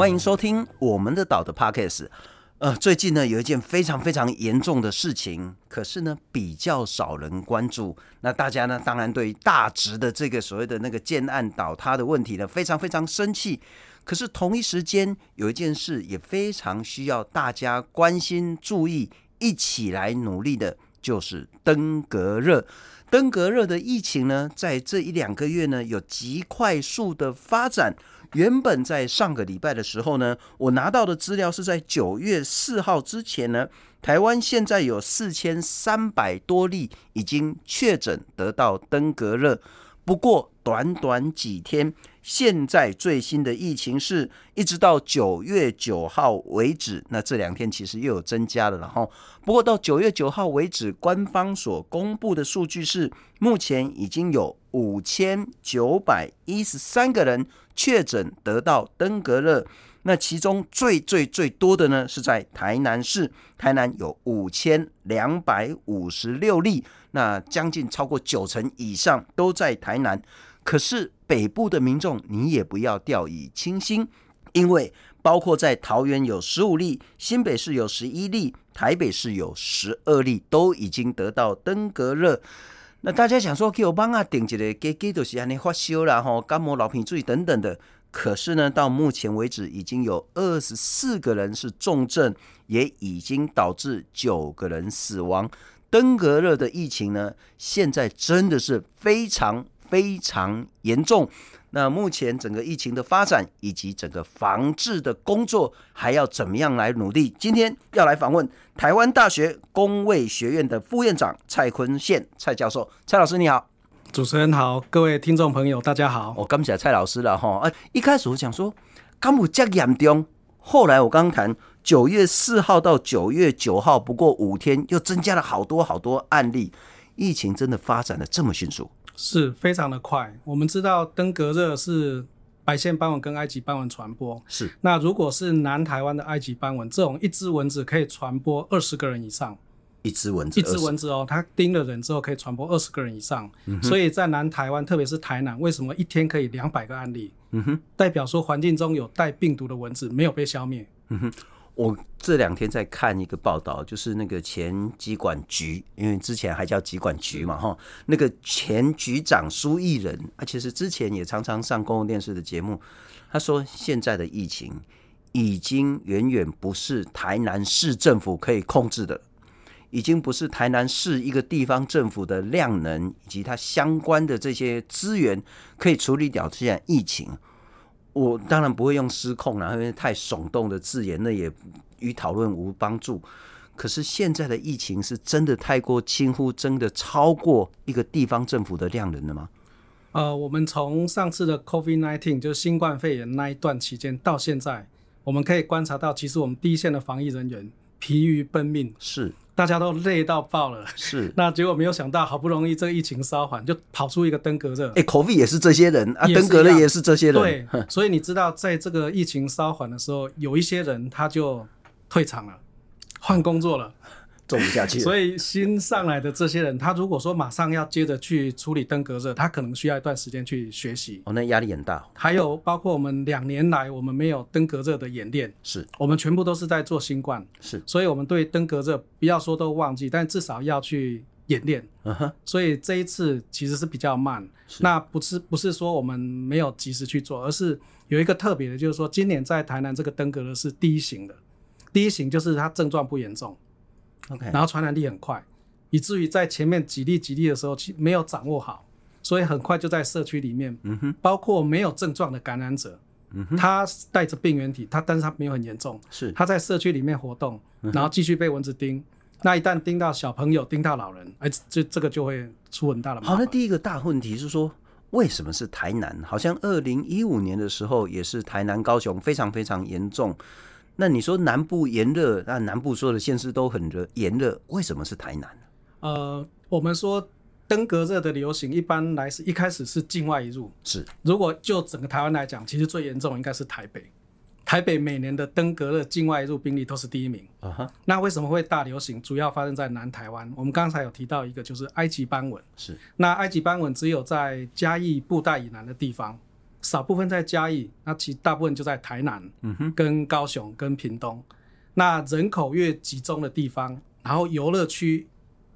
欢迎收听我们的岛的 Podcast。呃，最近呢有一件非常非常严重的事情，可是呢比较少人关注。那大家呢当然对大直的这个所谓的那个建案倒塌的问题呢非常非常生气。可是同一时间有一件事也非常需要大家关心、注意，一起来努力的，就是登革热。登革热的疫情呢，在这一两个月呢有极快速的发展。原本在上个礼拜的时候呢，我拿到的资料是在九月四号之前呢，台湾现在有四千三百多例已经确诊得到登革热。不过短短几天，现在最新的疫情是一直到九月九号为止，那这两天其实又有增加了。然后，不过到九月九号为止，官方所公布的数据是，目前已经有五千九百一十三个人。确诊得到登革热，那其中最最最多的呢是在台南市，台南有五千两百五十六例，那将近超过九成以上都在台南。可是北部的民众，你也不要掉以轻心，因为包括在桃园有十五例，新北市有十一例，台北市有十二例，都已经得到登革热。那大家想说，给我帮啊顶起来，给给都是安尼发烧啦吼，感冒、流鼻水等等的。可是呢，到目前为止，已经有二十四个人是重症，也已经导致九个人死亡。登革热的疫情呢，现在真的是非常非常严重。那目前整个疫情的发展以及整个防治的工作还要怎么样来努力？今天要来访问台湾大学工卫学院的副院长蔡坤宪蔡教授，蔡老师你好，主持人好，各位听众朋友大家好。我刚起来蔡老师了哈，啊，一开始我讲说刚不这严重，后来我刚谈九月四号到九月九号，不过五天又增加了好多好多案例，疫情真的发展的这么迅速。是非常的快。我们知道登革热是白线斑蚊跟埃及斑蚊传播。是。那如果是南台湾的埃及斑蚊，这种一只蚊子可以传播二十个人以上。一只蚊子。一只蚊子哦，它叮了人之后可以传播二十个人以上。嗯。所以在南台湾，特别是台南，为什么一天可以两百个案例？嗯哼。代表说环境中有带病毒的蚊子没有被消灭。嗯哼。我这两天在看一个报道，就是那个前疾管局，因为之前还叫疾管局嘛，哈，那个前局长苏益仁，啊，其实之前也常常上公共电视的节目，他说现在的疫情已经远远不是台南市政府可以控制的，已经不是台南市一个地方政府的量能以及它相关的这些资源可以处理掉这些疫情。我当然不会用失控了，因为太耸动的字眼，那也与讨论无帮助。可是现在的疫情是真的太过轻忽，真的超过一个地方政府的量能了吗？呃，我们从上次的 COVID-19 就是新冠肺炎那一段期间到现在，我们可以观察到，其实我们第一线的防疫人员疲于奔命，是。大家都累到爆了，是。那结果没有想到，好不容易这个疫情稍缓，就跑出一个登革热。哎、欸、，COVID 也是这些人啊，登革热也是这些人。对，所以你知道，在这个疫情稍缓的时候，有一些人他就退场了，换工作了。做不下去，所以新上来的这些人，他如果说马上要接着去处理登革热，他可能需要一段时间去学习。哦，那压力很大。还有包括我们两年来，我们没有登革热的演练，是我们全部都是在做新冠，是，所以我们对登革热不要说都忘记，但至少要去演练。嗯哼，所以这一次其实是比较慢。那不是不是说我们没有及时去做，而是有一个特别的，就是说今年在台南这个登革热是第一型的，第一型就是它症状不严重。然后传染力很快，以至于在前面几例几例的时候，其没有掌握好，所以很快就在社区里面，嗯哼，包括没有症状的感染者，嗯哼，他带着病原体，他但是他没有很严重，是他在社区里面活动，然后继续被蚊子叮，嗯，那一旦叮到小朋友，叮到老人，哎，这这个就会出很大的麻烦。好，那第一个大问题是说，为什么是台南？好像二零一五年的时候也是台南、高雄非常非常严重。那你说南部炎热，那南部所有的县市都很热炎热，为什么是台南呢？呃，我们说登革热的流行，一般来是一开始是境外移入。是，如果就整个台湾来讲，其实最严重应该是台北。台北每年的登革热境外入病例都是第一名。啊哈。那为什么会大流行？主要发生在南台湾。我们刚才有提到一个，就是埃及斑蚊。是。那埃及斑蚊只有在嘉义布袋以南的地方。少部分在嘉义，那其大部分就在台南，嗯哼，跟高雄跟屏东。那人口越集中的地方，然后游乐区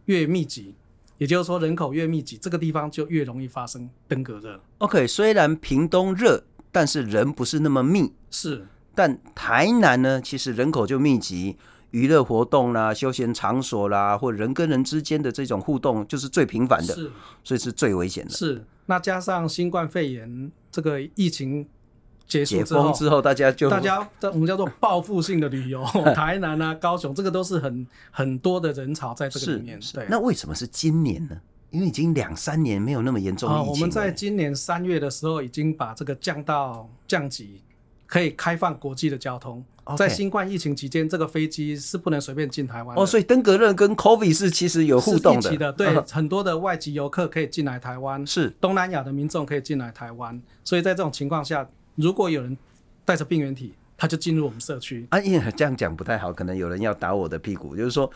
越密集，也就是说人口越密集，这个地方就越容易发生登革热。OK，虽然屏东热，但是人不是那么密，是。但台南呢，其实人口就密集，娱乐活动啦、休闲场所啦，或人跟人之间的这种互动，就是最频繁的，是，所以是最危险的。是。那加上新冠肺炎这个疫情结束之后之后，大家就大家我们叫做报复性的旅游，台南啊、高雄，这个都是很很多的人潮在这个里面。对，那为什么是今年呢？因为已经两三年没有那么严重疫情我们在今年三月的时候已经把这个降到降级，可以开放国际的交通。在新冠疫情期间，这个飞机是不能随便进台湾。哦，所以登革热跟 COVID 是其实有互动的。的对，嗯，很多的外籍游客可以进来台湾，是东南亚的民众可以进来台湾。所以在这种情况下，如果有人带着病原体，他就进入我们社区。啊，因为这样讲不太好，可能有人要打我的屁股。就是说，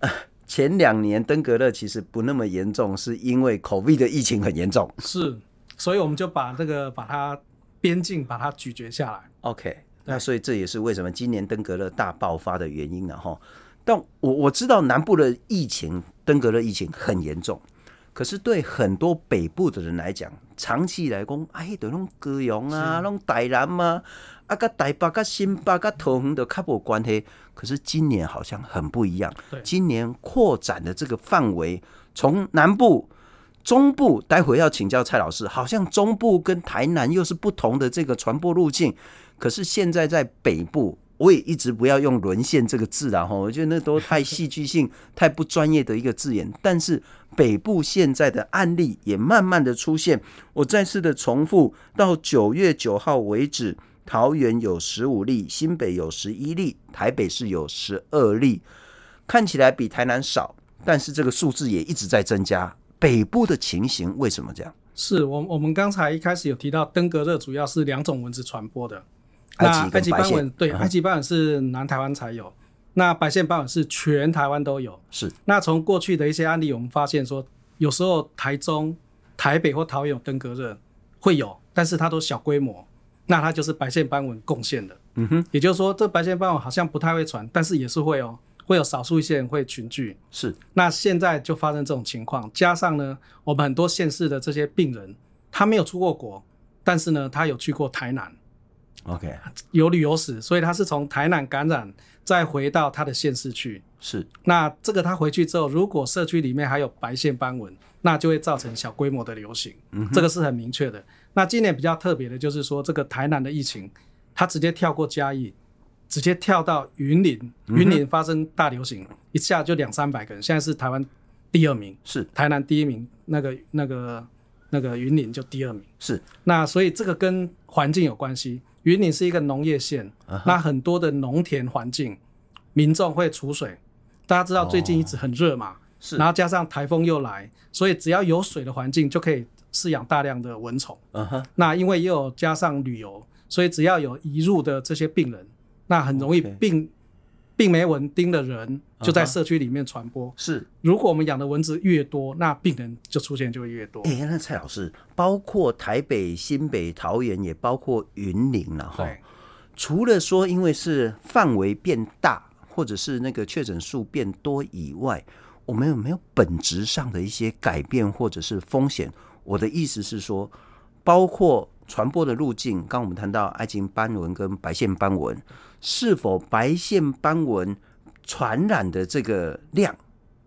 呃，前两年登革热其实不那么严重，是因为 COVID 的疫情很严重。是，所以我们就把这个把它边境把它咀嚼下来。OK。那所以这也是为什么今年登革热大爆发的原因了哈。但我我知道南部的疫情登革热疫情很严重，可是对很多北部的人来讲，长期来讲，哎，都拢高雄啊，拢台南嘛，啊，个台北、个新北、个桃园都较无关系。可是今年好像很不一样，今年扩展的这个范围从南部、中部，待会要请教蔡老师，好像中部跟台南又是不同的这个传播路径。可是现在在北部，我也一直不要用沦陷这个字了哈，我觉得那都太戏剧性、太不专业的一个字眼。但是北部现在的案例也慢慢的出现。我再次的重复，到九月九号为止，桃园有十五例，新北有十一例，台北市有十二例，看起来比台南少，但是这个数字也一直在增加。北部的情形为什么这样？是我我们刚才一开始有提到，登革热主要是两种蚊子传播的。那埃及斑蚊对，埃及斑蚊是南台湾才有，嗯、那白线斑蚊是全台湾都有。是，那从过去的一些案例，我们发现说，有时候台中、台北或桃园有登革热会有，但是它都小规模，那它就是白线斑蚊贡献的。嗯哼，也就是说，这白线斑蚊好像不太会传，但是也是会哦，会有少数一些人会群聚。是，那现在就发生这种情况，加上呢，我们很多县市的这些病人，他没有出过国，但是呢，他有去过台南。OK，有旅游史，所以他是从台南感染，再回到他的县市去。是，那这个他回去之后，如果社区里面还有白线斑纹，那就会造成小规模的流行。嗯，这个是很明确的。那今年比较特别的就是说，这个台南的疫情，他直接跳过嘉义，直接跳到云林，云林发生大流行，嗯、一下就两三百个人，现在是台湾第二名，是台南第一名，那个那个那个云林就第二名。是，那所以这个跟环境有关系。云林是一个农业县，uh -huh. 那很多的农田环境，民众会储水。大家知道最近一直很热嘛，是、oh,，然后加上台风又来，所以只要有水的环境就可以饲养大量的蚊虫。嗯哼，那因为又有加上旅游，所以只要有移入的这些病人，那很容易病。病媒蚊叮的人就在社区里面传播。Uh. 是，如果我们养的蚊子越多，那病人就出现就会越多。哎、欸，那蔡老师，包括台北、新北、桃园，也包括云林了哈。除了说因为是范围变大，或者是那个确诊数变多以外，我们有没有本质上的一些改变或者是风险？我的意思是说，包括。传播的路径，刚我们谈到埃及斑纹跟白线斑蚊，是否白线斑纹传染的这个量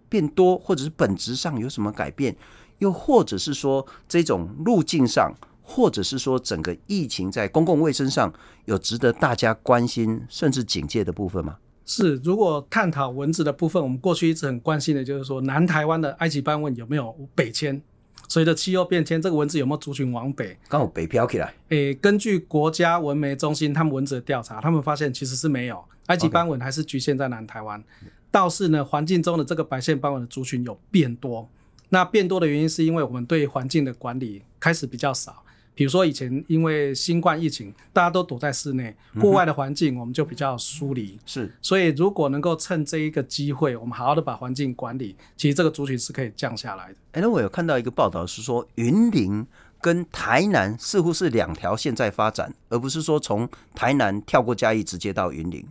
变多，或者是本质上有什么改变？又或者是说这种路径上，或者是说整个疫情在公共卫生上有值得大家关心甚至警戒的部分吗？是，如果探讨蚊子的部分，我们过去一直很关心的就是说，南台湾的埃及斑蚊有没有北迁？随着气候变迁，这个蚊子有没有族群往北？刚好北漂起来。诶、欸，根据国家文媒中心他们蚊子的调查，他们发现其实是没有埃及斑蚊还是局限在南台湾。倒是呢，环境中的这个白线斑蚊的族群有变多。那变多的原因是因为我们对环境的管理开始比较少。比如说以前因为新冠疫情，大家都躲在室内，户外的环境我们就比较疏离。是，所以如果能够趁这一个机会，我们好好的把环境管理，其实这个族群是可以降下来的。哎，那我有看到一个报道是说，云林跟台南似乎是两条线在发展，而不是说从台南跳过嘉义直接到云林。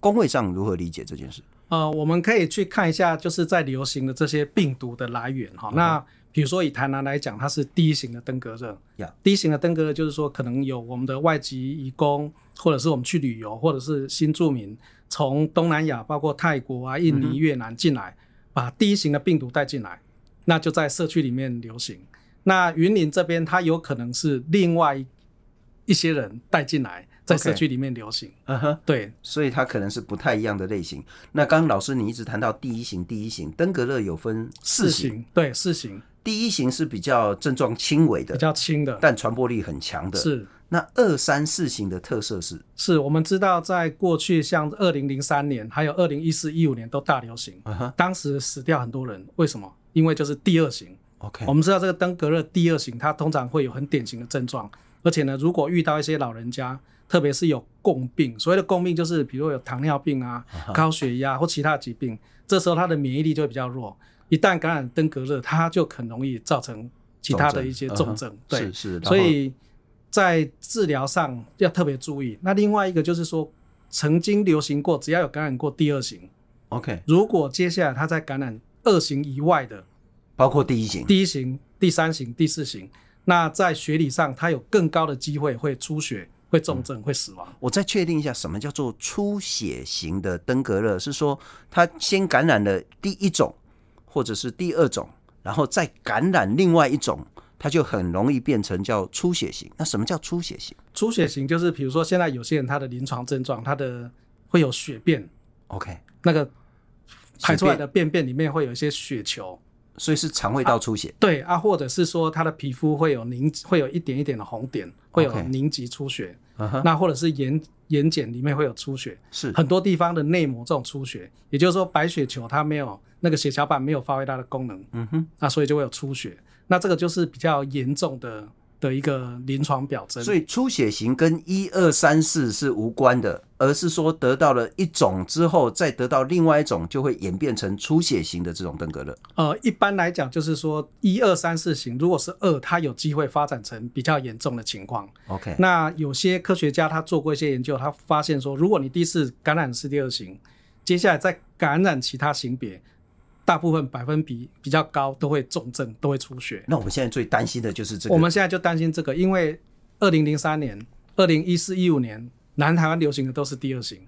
工会上如何理解这件事？呃，我们可以去看一下，就是在流行的这些病毒的来源哈。那比如说以台南来讲，它是第一型的登革热。Yeah. 第一型的登革热就是说，可能有我们的外籍移工，或者是我们去旅游，或者是新住民从东南亚，包括泰国啊、印尼、越南进来，把第一型的病毒带进来，那就在社区里面流行。那云林这边，它有可能是另外一些人带进来。在社区里面流行，嗯哼，对，所以它可能是不太一样的类型。那刚刚老师你一直谈到第一型，第一型登革热有分四型，型，对，四型。第一型是比较症状轻微的，比较轻的，但传播力很强的。是。那二三四型的特色是？是我们知道，在过去像二零零三年，还有二零一四一五年都大流行，当时死掉很多人，为什么？因为就是第二型。OK，我们知道这个登革热第二型，它通常会有很典型的症状，而且呢，如果遇到一些老人家。特别是有共病，所谓的共病就是，比如有糖尿病啊、高血压或其他疾病，这时候他的免疫力就会比较弱。一旦感染登革热，它就很容易造成其他的一些重症。对，是是。所以在治疗上要特别注意。那另外一个就是说，曾经流行过，只要有感染过第二型，OK。如果接下来他在感染二型以外的，包括第一型、第一型、第三型、第四型，那在学理上他有更高的机会会出血。会重症，会死亡。我再确定一下，什么叫做出血型的登革热？是说他先感染了第一种，或者是第二种，然后再感染另外一种，它就很容易变成叫出血型。那什么叫出血型？出血型就是，比如说现在有些人他的临床症状，他的会有血便，OK，那个排出来的便便里面会有一些血球。所以是肠胃道出血，啊对啊，或者是说他的皮肤会有凝，会有一点一点的红点，会有凝集出血，okay. 那或者是眼眼睑里面会有出血，是很多地方的内膜这种出血，也就是说白血球它没有那个血小板没有发挥它的功能，嗯哼，那所以就会有出血，那这个就是比较严重的。的一个临床表征，所以出血型跟一二三四是无关的，而是说得到了一种之后，再得到另外一种，就会演变成出血型的这种登革热。呃，一般来讲，就是说一二三四型，如果是二，它有机会发展成比较严重的情况。OK，那有些科学家他做过一些研究，他发现说，如果你第一次感染是第二型，接下来再感染其他型别。大部分百分比比较高，都会重症，都会出血。那我们现在最担心的就是这个。我们现在就担心这个，因为二零零三年、二零一四、一五年，南台湾流行的都是第二型，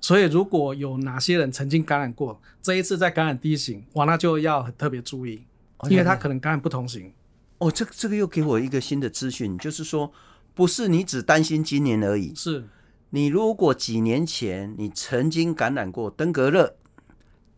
所以如果有哪些人曾经感染过，这一次再感染第一型，哇，那就要很特别注意，因为他可能感染不同型。哦，这个这个又给我一个新的资讯，就是说，不是你只担心今年而已，是你如果几年前你曾经感染过登革热。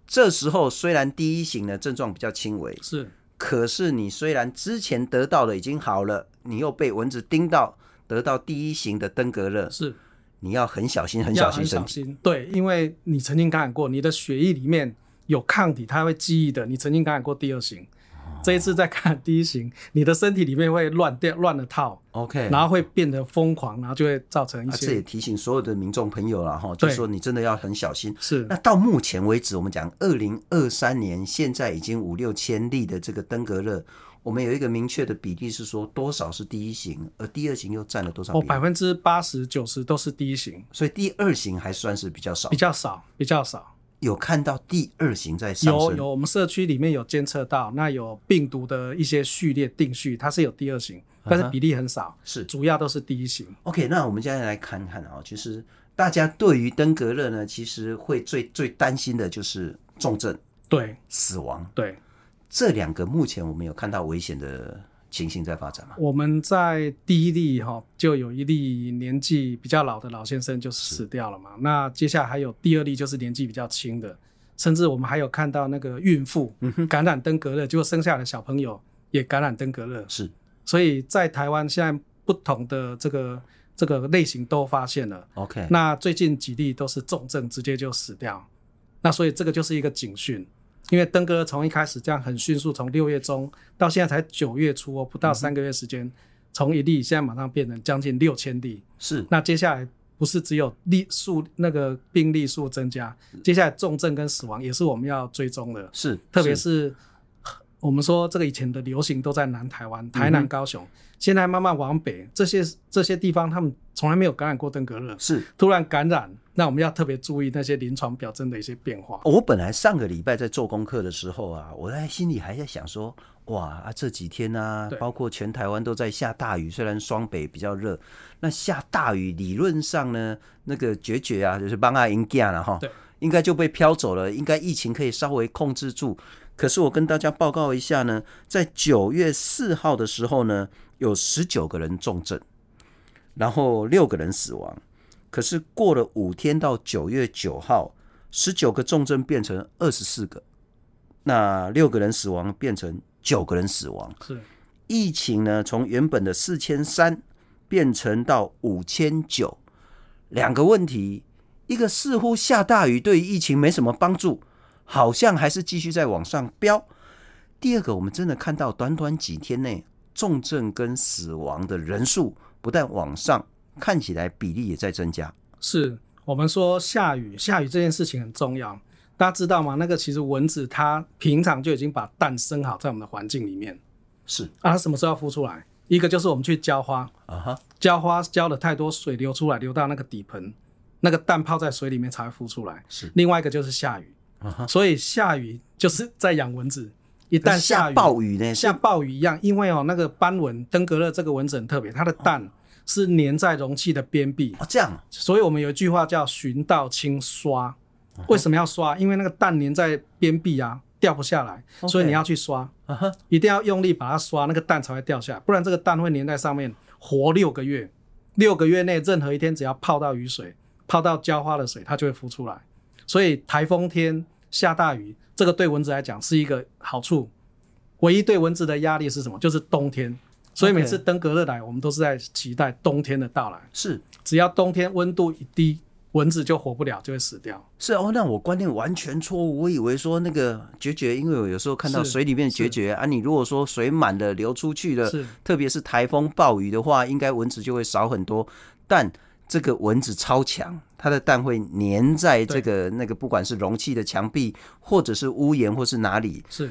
这时候虽然第一型的症状比较轻微，是，可是你虽然之前得到的已经好了，你又被蚊子叮到，得到第一型的登革热，是，你要很小心，很小心，很小心，对，因为你曾经感染过，你的血液里面有抗体，它会记忆的，你曾经感染过第二型。这一次再看第一型，你的身体里面会乱掉乱了套，OK，然后会变得疯狂，然后就会造成一些。这也提醒所有的民众朋友了哈，就是说你真的要很小心。是。那到目前为止，我们讲二零二三年，现在已经五六千例的这个登革热，我们有一个明确的比例是说多少是第一型，而第二型又占了多少？哦，百分之八十九十都是第一型，所以第二型还算是比较少，比较少，比较少。有看到第二型在上升？有有，我们社区里面有监测到，那有病毒的一些序列定序，它是有第二型，但是比例很少，是、uh -huh. 主要都是第一型。OK，那我们现在来看看啊，其实大家对于登革热呢，其实会最最担心的就是重症，对，死亡，对，这两个目前我们有看到危险的。情形在发展吗？我们在第一例哈，就有一例年纪比较老的老先生就死掉了嘛。那接下来还有第二例，就是年纪比较轻的，甚至我们还有看到那个孕妇感染登革热，结果生下来的小朋友也感染登革热。是，所以在台湾现在不同的这个这个类型都发现了。OK，那最近几例都是重症，直接就死掉。那所以这个就是一个警讯。因为登革热从一开始这样很迅速，从六月中到现在才九月初哦，不到三个月时间，从一例现在马上变成将近六千例。是，那接下来不是只有例数那个病例数增加，接下来重症跟死亡也是我们要追踪的。是，特别是我们说这个以前的流行都在南台湾，台南、高雄，嗯、现在慢慢往北，这些这些地方他们从来没有感染过登革热，是突然感染，那我们要特别注意那些临床表征的一些变化。我本来上个礼拜在做功课的时候啊，我在心里还在想说，哇啊这几天啊，包括全台湾都在下大雨，虽然双北比较热，那下大雨理论上呢，那个决绝啊，就是帮阿英干了哈，应该就被飘走了，应该疫情可以稍微控制住。可是我跟大家报告一下呢，在九月四号的时候呢，有十九个人重症，然后六个人死亡。可是过了五天到九月九号，十九个重症变成二十四个，那六个人死亡变成九个人死亡。是疫情呢，从原本的四千三变成到五千九，两个问题，一个似乎下大雨对于疫情没什么帮助。好像还是继续在往上飙。第二个，我们真的看到短短几天内重症跟死亡的人数不但往上，看起来比例也在增加。是我们说下雨，下雨这件事情很重要，大家知道吗？那个其实蚊子它平常就已经把蛋生好在我们的环境里面。是啊，它什么时候要孵出来？一个就是我们去浇花啊哈，浇花浇了太多水流出来，流到那个底盆，那个蛋泡在水里面才会孵出来。是另外一个就是下雨。所以下雨就是在养蚊子，一旦下雨，下暴雨呢，像暴雨一样，因为哦，那个斑蚊登革热这个蚊子很特别，它的蛋是粘在容器的边壁。哦，这样，所以我们有一句话叫“寻道清刷”。为什么要刷？因为那个蛋粘在边壁啊，掉不下来，所以你要去刷，一定要用力把它刷，那个蛋才会掉下来，不然这个蛋会粘在上面活六个月。六个月内任何一天只要泡到雨水，泡到浇花的水，它就会孵出来。所以台风天下大雨，这个对蚊子来讲是一个好处。唯一对蚊子的压力是什么？就是冬天。所以每次登革热来，我们都是在期待冬天的到来。是，只要冬天温度一低，蚊子就活不了，就会死掉。是哦，那我观念完全错误。我以为说那个决绝，因为我有时候看到水里面决绝啊，你如果说水满了流出去了，特别是台风暴雨的话，应该蚊子就会少很多。但这个蚊子超强，它的蛋会粘在这个那个，不管是容器的墙壁，或者是屋檐，或是哪里。是，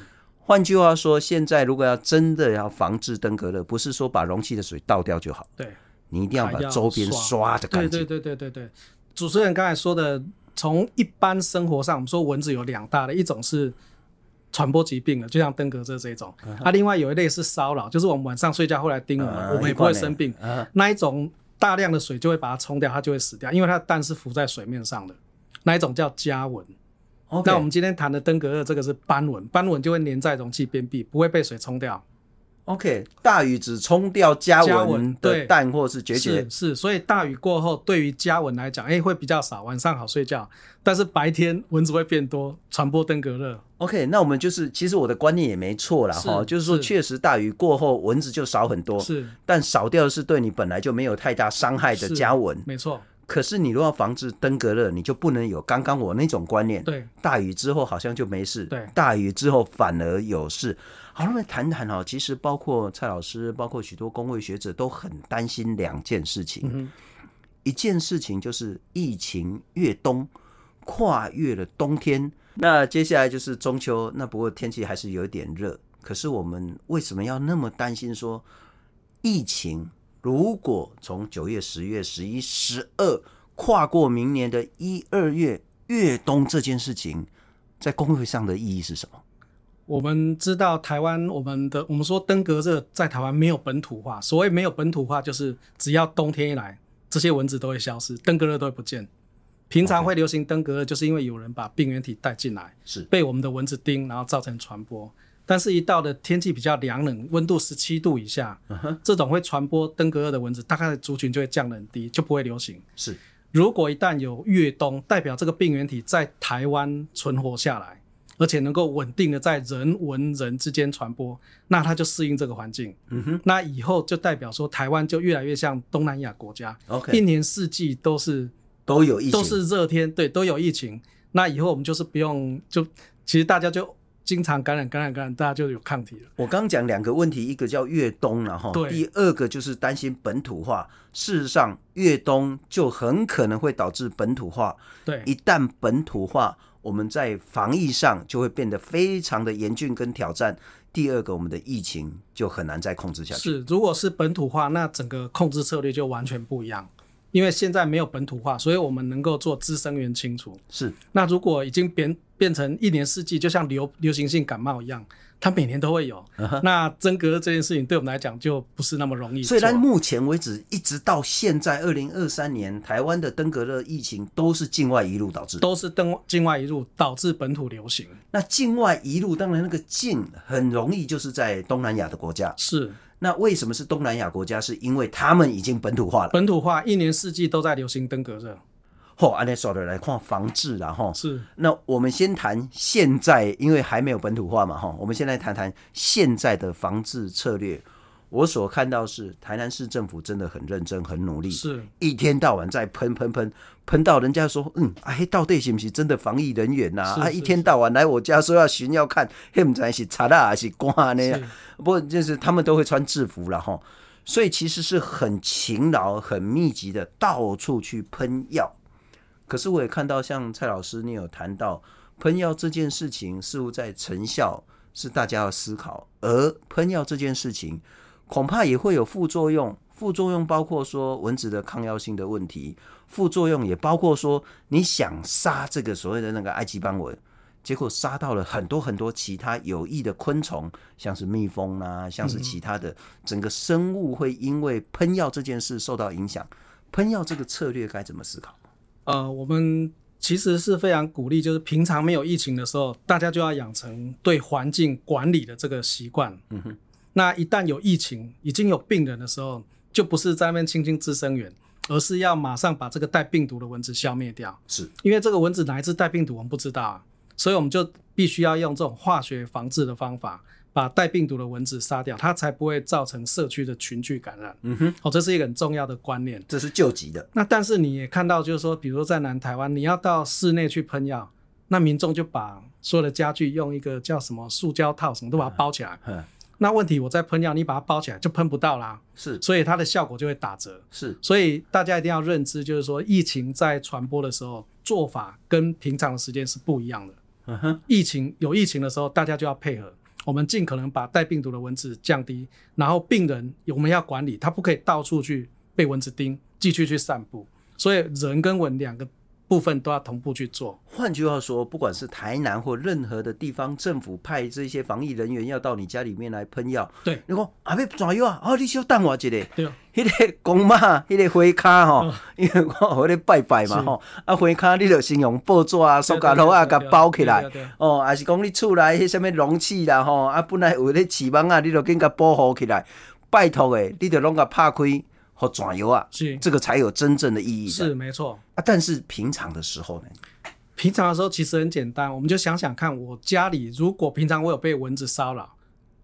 换句话说，现在如果要真的要防治登革热，不是说把容器的水倒掉就好。对，你一定要把周边刷的干净。对对对对对，主持人刚才说的，从一般生活上，我们说蚊子有两大类，一种是传播疾病的，就像登革热这种；啊，另外有一类是骚扰，就是我们晚上睡觉会来叮我们，我们也不会生病。那一种。大量的水就会把它冲掉，它就会死掉，因为它的蛋是浮在水面上的。那一种叫家蚊。Okay. 那我们今天谈的登革热，这个是斑蚊，斑蚊就会粘在容器边壁，不会被水冲掉。OK，大雨只冲掉家蚊的蛋或是结节，是是，所以大雨过后，对于家蚊来讲，哎、欸，会比较少，晚上好睡觉。但是白天蚊子会变多，传播登革热。OK，那我们就是，其实我的观念也没错啦哈，就是说确实大雨过后蚊子就少很多，是，但少掉的是对你本来就没有太大伤害的家蚊，没错。可是你如果要防治登革热，你就不能有刚刚我那种观念，对，大雨之后好像就没事，对，大雨之后反而有事。好，那么谈谈哈，其实包括蔡老师，包括许多公卫学者都很担心两件事情。嗯、一件事情就是疫情越冬，跨越了冬天。那接下来就是中秋，那不过天气还是有点热。可是我们为什么要那么担心说，疫情如果从九月、十月、十一、十二跨过明年的一二月越冬这件事情，在公会上的意义是什么？我们知道台湾，我们的我们说登革热在台湾没有本土化。所谓没有本土化，就是只要冬天一来，这些蚊子都会消失，登革热都会不见。平常会流行登革热，就是因为有人把病原体带进来，是被我们的蚊子叮，然后造成传播。但是，一到的天气比较凉冷，温度十七度以下，这种会传播登革热的蚊子，大概族群就会降得很低，就不会流行。是，如果一旦有越冬，代表这个病原体在台湾存活下来。而且能够稳定的在人蚊人之间传播，那它就适应这个环境。嗯哼，那以后就代表说台湾就越来越像东南亚国家，OK，一年四季都是都有疫情，都是热天，对，都有疫情。那以后我们就是不用，就其实大家就经常感染、感染、感染，大家就有抗体了。我刚讲两个问题，一个叫越冬了哈，第二个就是担心本土化。事实上，越冬就很可能会导致本土化。对，一旦本土化。我们在防疫上就会变得非常的严峻跟挑战。第二个，我们的疫情就很难再控制下去。是，如果是本土化，那整个控制策略就完全不一样。因为现在没有本土化，所以我们能够做滋生源清除。是，那如果已经变变成一年四季，就像流流行性感冒一样。它每年都会有，uh huh. 那登革热这件事情对我们来讲就不是那么容易。所以，到目前为止，一直到现在，二零二三年，台湾的登革热疫情都是境外移入导致，都是登境外移入导致本土流行。那境外移入，当然那个境很容易就是在东南亚的国家。是，那为什么是东南亚国家？是因为他们已经本土化了，本土化一年四季都在流行登革热。嚯、哦，安尼说的来看防治了，哈。是。那我们先谈现在，因为还没有本土化嘛，哈。我们先来谈谈现在的防治策略。我所看到是台南市政府真的很认真、很努力，是一天到晚在喷喷喷，喷到人家说，嗯，哎，到底是不是真的防疫人员呐？啊，啊，一天到晚来我家说要巡要看，嘿，不知道是查啦还是挂那样。不过就是他们都会穿制服了哈，所以其实是很勤劳、很密集的到处去喷药。可是我也看到，像蔡老师，你有谈到喷药这件事情，似乎在成效是大家要思考，而喷药这件事情恐怕也会有副作用。副作用包括说蚊子的抗药性的问题，副作用也包括说你想杀这个所谓的那个埃及斑蚊，结果杀到了很多很多其他有益的昆虫，像是蜜蜂啊，像是其他的整个生物会因为喷药这件事受到影响。喷药这个策略该怎么思考？呃，我们其实是非常鼓励，就是平常没有疫情的时候，大家就要养成对环境管理的这个习惯。嗯哼，那一旦有疫情，已经有病人的时候，就不是在那边清清滋生源，而是要马上把这个带病毒的蚊子消灭掉。是，因为这个蚊子哪一只带病毒，我们不知道啊，所以我们就必须要用这种化学防治的方法。把带病毒的蚊子杀掉，它才不会造成社区的群聚感染。嗯哼，哦，这是一个很重要的观念。这是救急的。那但是你也看到，就是说，比如说在南台湾，你要到室内去喷药，那民众就把所有的家具用一个叫什么塑胶套，什么都把它包起来。嗯。那问题我在喷药，你把它包起来就喷不到啦。是。所以它的效果就会打折。是。所以大家一定要认知，就是说疫情在传播的时候，做法跟平常的时间是不一样的。嗯哼。疫情有疫情的时候，大家就要配合。我们尽可能把带病毒的蚊子降低，然后病人我们要管理，他不可以到处去被蚊子叮，继续去散布。所以人跟蚊两个部分都要同步去做。换句话说，不管是台南或任何的地方政府派这些防疫人员要到你家里面来喷药，对，你讲啊，要怎样啊？哦，你稍等我一下，对，迄个公妈，迄个花卡吼，因为我我咧拜拜嘛吼，啊花卡你就先用报纸啊、塑胶袋啊，甲包起来，哦，还是讲你厝内迄什么容器啦吼，啊本来有咧翅膀啊，你就紧甲保护起来，拜托诶，你就拢甲拍开。或转油啊，是这个才有真正的意义。是没错啊，但是平常的时候呢？平常的时候其实很简单，我们就想想看，我家里如果平常我有被蚊子骚扰，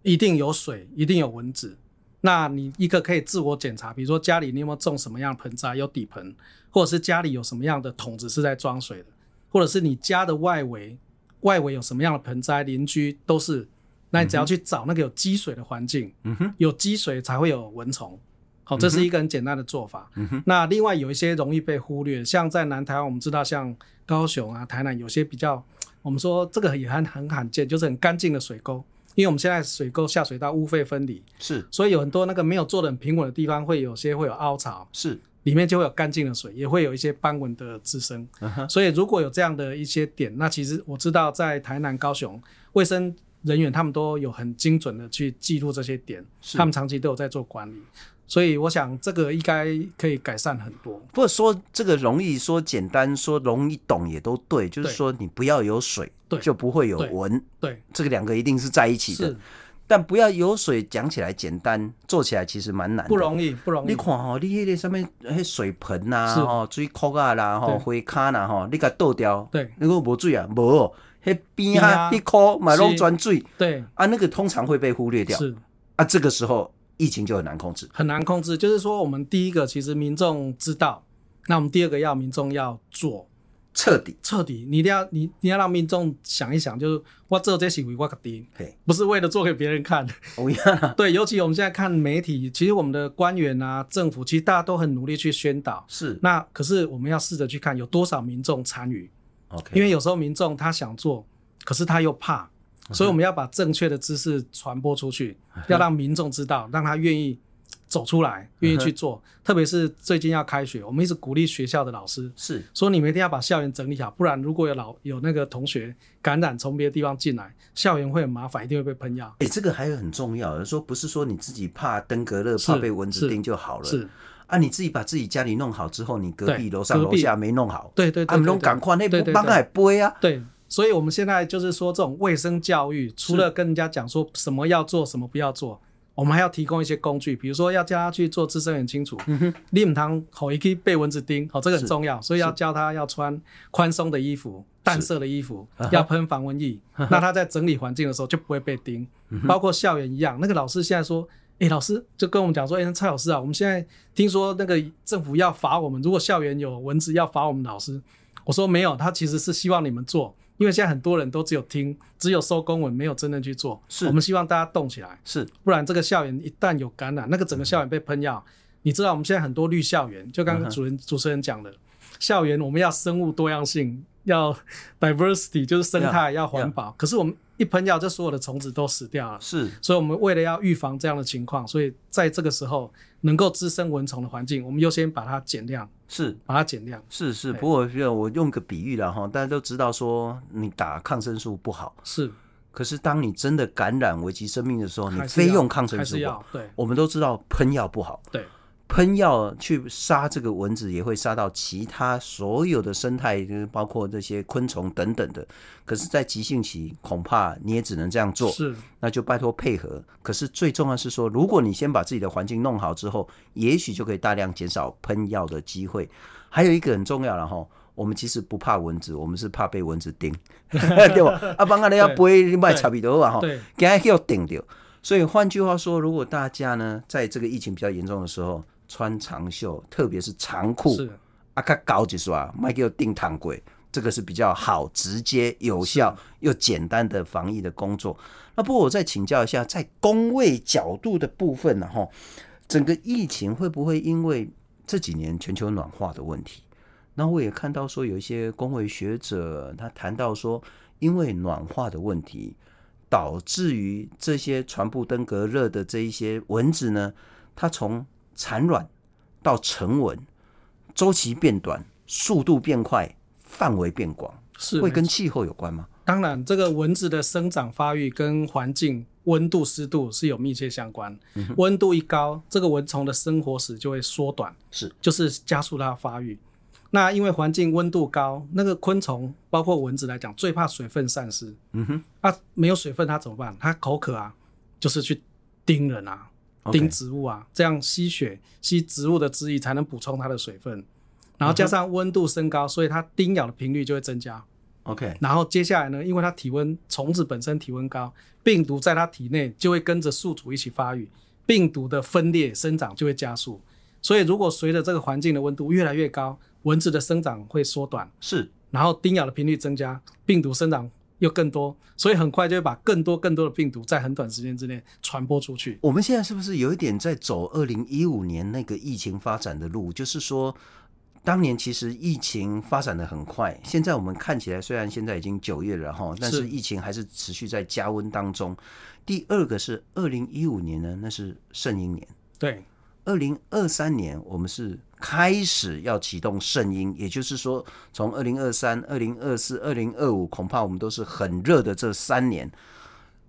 一定有水，一定有蚊子。那你一个可以自我检查，比如说家里你有没有种什么样的盆栽，有底盆，或者是家里有什么样的桶子是在装水的，或者是你家的外围，外围有什么样的盆栽，邻居都是。那你只要去找那个有积水的环境，嗯哼，有积水才会有蚊虫。好，这是一个很简单的做法。嗯、那另外有一些容易被忽略，像在南台湾，我们知道像高雄啊、台南，有些比较，我们说这个也很很罕见，就是很干净的水沟。因为我们现在水沟下水道污废分离，是，所以有很多那个没有做的很平稳的地方，会有些会有凹槽，是，里面就会有干净的水，也会有一些斑纹的滋生。所以如果有这样的一些点，那其实我知道在台南、高雄，卫生人员他们都有很精准的去记录这些点，是他们长期都有在做管理。所以我想这个应该可以改善很多。不过说这个容易，说简单，说容易懂也都对。就是说你不要有水，对，就不会有纹。对，这个两个一定是在一起的。是但不要有水，讲起来简单，做起来其实蛮难的。不容易，不容易。你看哦，你那个上面那水盆呐、啊，吼是，水库啊啦，吼花卡呐，吼你给它倒掉。对，那个无水啊，无哦，那边啊，一库买拢转水。对啊，那个通常会被忽略掉。是啊，这个时候。疫情就很难控制，很难控制。就是说，我们第一个其实民众知道，那我们第二个要民众要做彻底，彻底。你一定要你你要让民众想一想，就是我做这些为我个定，不是为了做给别人看。不一样。对，尤其我们现在看媒体，其实我们的官员啊、政府，其实大家都很努力去宣导。是。那可是我们要试着去看有多少民众参与。OK，因为有时候民众他想做，可是他又怕，所以我们要把正确的知识传播出去，要让民众知道，让他愿意。走出来，愿意去做，特别是最近要开学，我们一直鼓励学校的老师是说，你们一定要把校园整理好，不然如果有老有那个同学感染从别的地方进来，校园会很麻烦，一定会被喷药。哎、欸，这个还有很重要的说，不是说你自己怕登革热、怕被蚊子叮就好了，是，是啊，你自己把自己家里弄好之后，你隔壁楼上楼下没弄好，对对，对，对，对，对，对，赶快那不帮他背啊，对，所以我们现在就是说，这种卫生教育，除了跟人家讲说什么要做，什么不要做。我们还要提供一些工具，比如说要教他去做自身很清楚，你唔通好一可被蚊子叮，好、哦、这个很重要，所以要教他要穿宽松的衣服、淡色的衣服，要喷防蚊液，那他在整理环境的时候就不会被叮。包括校园一样，那个老师现在说，哎、欸，老师就跟我们讲说，哎、欸，蔡老师啊，我们现在听说那个政府要罚我们，如果校园有蚊子要罚我们老师，我说没有，他其实是希望你们做。因为现在很多人都只有听，只有收公文，没有真正去做。是，我们希望大家动起来。是，不然这个校园一旦有感染，那个整个校园被喷药，你知道我们现在很多绿校园，就刚刚主人、嗯、主持人讲的，校园我们要生物多样性，要 diversity，就是生态要环保。可是我们一喷药，这所有的虫子都死掉了。是，所以我们为了要预防这样的情况，所以在这个时候。能够滋生蚊虫的环境，我们优先把它减量，是把它减量，是是。不过我用个比喻了哈，大家都知道说你打抗生素不好，是。可是当你真的感染危及生命的时候，你非用抗生素，对。我们都知道喷药不好，对。喷药去杀这个蚊子，也会杀到其他所有的生态，就是包括这些昆虫等等的。可是，在急性期，恐怕你也只能这样做。是，那就拜托配合。可是最重要是说，如果你先把自己的环境弄好之后，也许就可以大量减少喷药的机会。还有一个很重要，了哈我们其实不怕蚊子，我们是怕被蚊子叮，对吧？啊，帮阿你要背卖差不多啊，哈，给他要叮掉。所以换句话说，如果大家呢，在这个疫情比较严重的时候，穿长袖，特别是长裤，是啊，较高级是吧？卖给我定糖柜，这个是比较好、直接、有效又简单的防疫的工作。那不过我再请教一下，在工位角度的部分呢？哈，整个疫情会不会因为这几年全球暖化的问题？那我也看到说有一些公卫学者他谈到说，因为暖化的问题，导致于这些传布登革热的这一些蚊子呢，它从产卵到成蚊，周期变短，速度变快，范围变广，是会跟气候有关吗？当然，这个蚊子的生长发育跟环境温度、湿度是有密切相关。温、嗯、度一高，这个蚊虫的生活史就会缩短，是就是加速它的发育。那因为环境温度高，那个昆虫包括蚊子来讲，最怕水分散失。嗯哼，啊，没有水分它怎么办？它口渴啊，就是去叮人啊。叮植物啊.这样吸血吸植物的汁液才能补充它的水分，然后加上温度升高，所以它叮咬的频率就会增加。OK，然后接下来呢，因为它体温，虫子本身体温高，病毒在它体内就会跟着宿主一起发育，病毒的分裂生长就会加速。所以如果随着这个环境的温度越来越高，蚊子的生长会缩短，是，然后叮咬的频率增加，病毒生长。又更多，所以很快就会把更多更多的病毒在很短时间之内传播出去。我们现在是不是有一点在走二零一五年那个疫情发展的路？就是说，当年其实疫情发展的很快，现在我们看起来虽然现在已经九月了哈，但是疫情还是持续在加温当中。第二个是二零一五年呢，那是圣婴年。对。二零二三年，我们是开始要启动圣婴，也就是说，从二零二三、二零二四、二零二五，恐怕我们都是很热的这三年，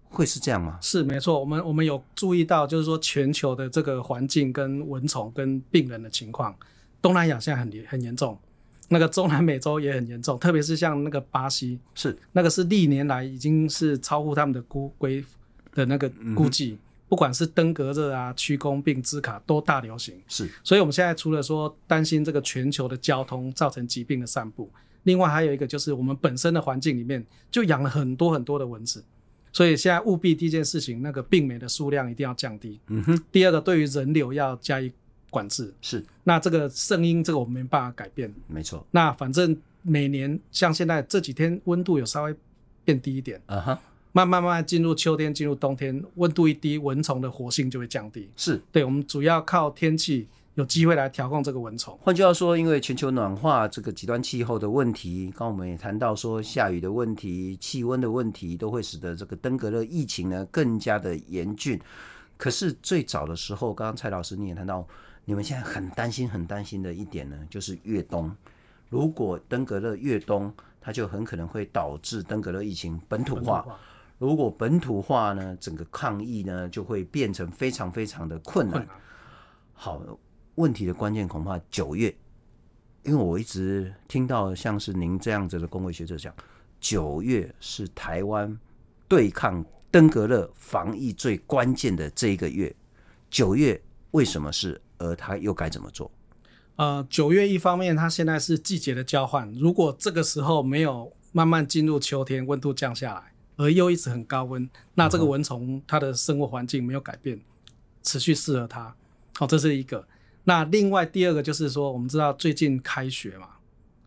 会是这样吗？是没错，我们我们有注意到，就是说全球的这个环境跟蚊虫跟病人的情况，东南亚现在很严很严重，那个中南美洲也很严重，特别是像那个巴西，是那个是历年来已经是超乎他们的估规的那个估计。嗯不管是登革热啊、屈公病、兹卡都大流行，是，所以我们现在除了说担心这个全球的交通造成疾病的散布，另外还有一个就是我们本身的环境里面就养了很多很多的蚊子，所以现在务必第一件事情，那个病媒的数量一定要降低。嗯哼。第二个，对于人流要加以管制。是。那这个声音这个我们没办法改变。没错。那反正每年像现在这几天温度有稍微变低一点。啊哈。慢慢慢慢进入秋天，进入冬天，温度一低，蚊虫的活性就会降低。是对，我们主要靠天气有机会来调控这个蚊虫。换句话说，因为全球暖化这个极端气候的问题，刚刚我们也谈到说下雨的问题、气温的问题，都会使得这个登革热疫情呢更加的严峻。可是最早的时候，刚刚蔡老师你也谈到，你们现在很担心、很担心的一点呢，就是越冬。如果登革热越冬，它就很可能会导致登革热疫情本土化。如果本土化呢，整个抗疫呢就会变成非常非常的困难。好，问题的关键恐怕九月，因为我一直听到像是您这样子的公卫学者讲，九月是台湾对抗登革热防疫最关键的这一个月。九月为什么是？而他又该怎么做？呃，九月一方面，它现在是季节的交换，如果这个时候没有慢慢进入秋天，温度降下来。而又一直很高温，那这个蚊虫它的生活环境没有改变，持续适合它。好，这是一个。那另外第二个就是说，我们知道最近开学嘛，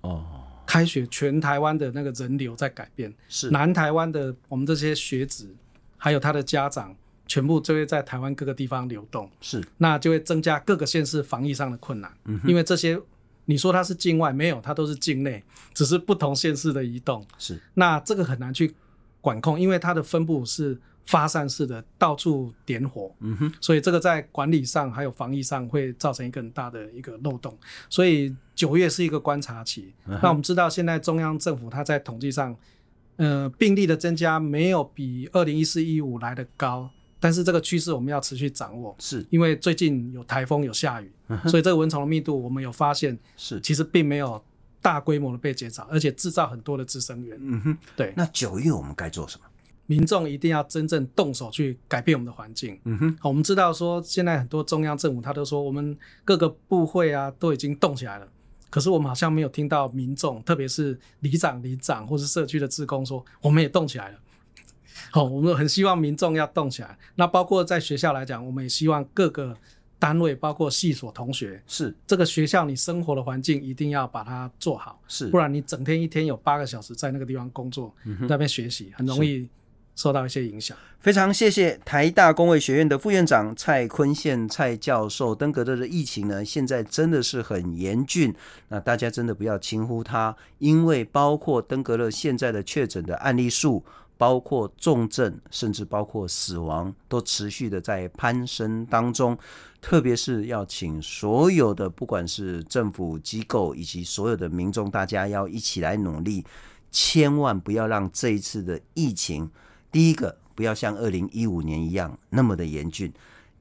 哦，开学，全台湾的那个人流在改变，是南台湾的我们这些学子，还有他的家长，全部就会在台湾各个地方流动，是，那就会增加各个县市防疫上的困难。嗯，因为这些你说它是境外，没有，它都是境内，只是不同县市的移动，是，那这个很难去。管控，因为它的分布是发散式的，到处点火，嗯哼，所以这个在管理上还有防疫上会造成一个很大的一个漏洞。所以九月是一个观察期。嗯、那我们知道，现在中央政府它在统计上，呃，病例的增加没有比二零一四一五来的高，但是这个趋势我们要持续掌握，是因为最近有台风有下雨，嗯，所以这个蚊虫的密度我们有发现，是其实并没有。大规模的被减少，而且制造很多的滋生源。嗯哼，对。那九月我们该做什么？民众一定要真正动手去改变我们的环境。嗯哼，我们知道说现在很多中央政府他都说我们各个部会啊都已经动起来了，可是我们好像没有听到民众，特别是里长、里长或是社区的职工说我们也动起来了。好，我们很希望民众要动起来。那包括在学校来讲，我们也希望各个。单位包括系所同学，是这个学校你生活的环境一定要把它做好，是不然你整天一天有八个小时在那个地方工作，嗯、那边学习很容易受到一些影响。非常谢谢台大工卫学院的副院长蔡坤宪蔡教授。登革热的疫情呢，现在真的是很严峻，那大家真的不要轻忽它，因为包括登革热现在的确诊的案例数。包括重症，甚至包括死亡，都持续的在攀升当中。特别是要请所有的，不管是政府机构以及所有的民众，大家要一起来努力，千万不要让这一次的疫情，第一个不要像二零一五年一样那么的严峻；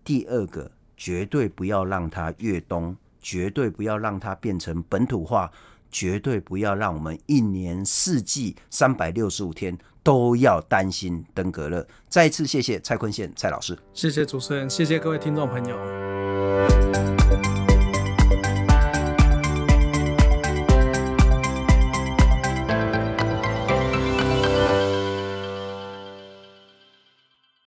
第二个，绝对不要让它越冬，绝对不要让它变成本土化，绝对不要让我们一年四季三百六十五天。都要担心登革热。再一次谢谢蔡坤宪蔡老师，谢谢主持人，谢谢各位听众朋友。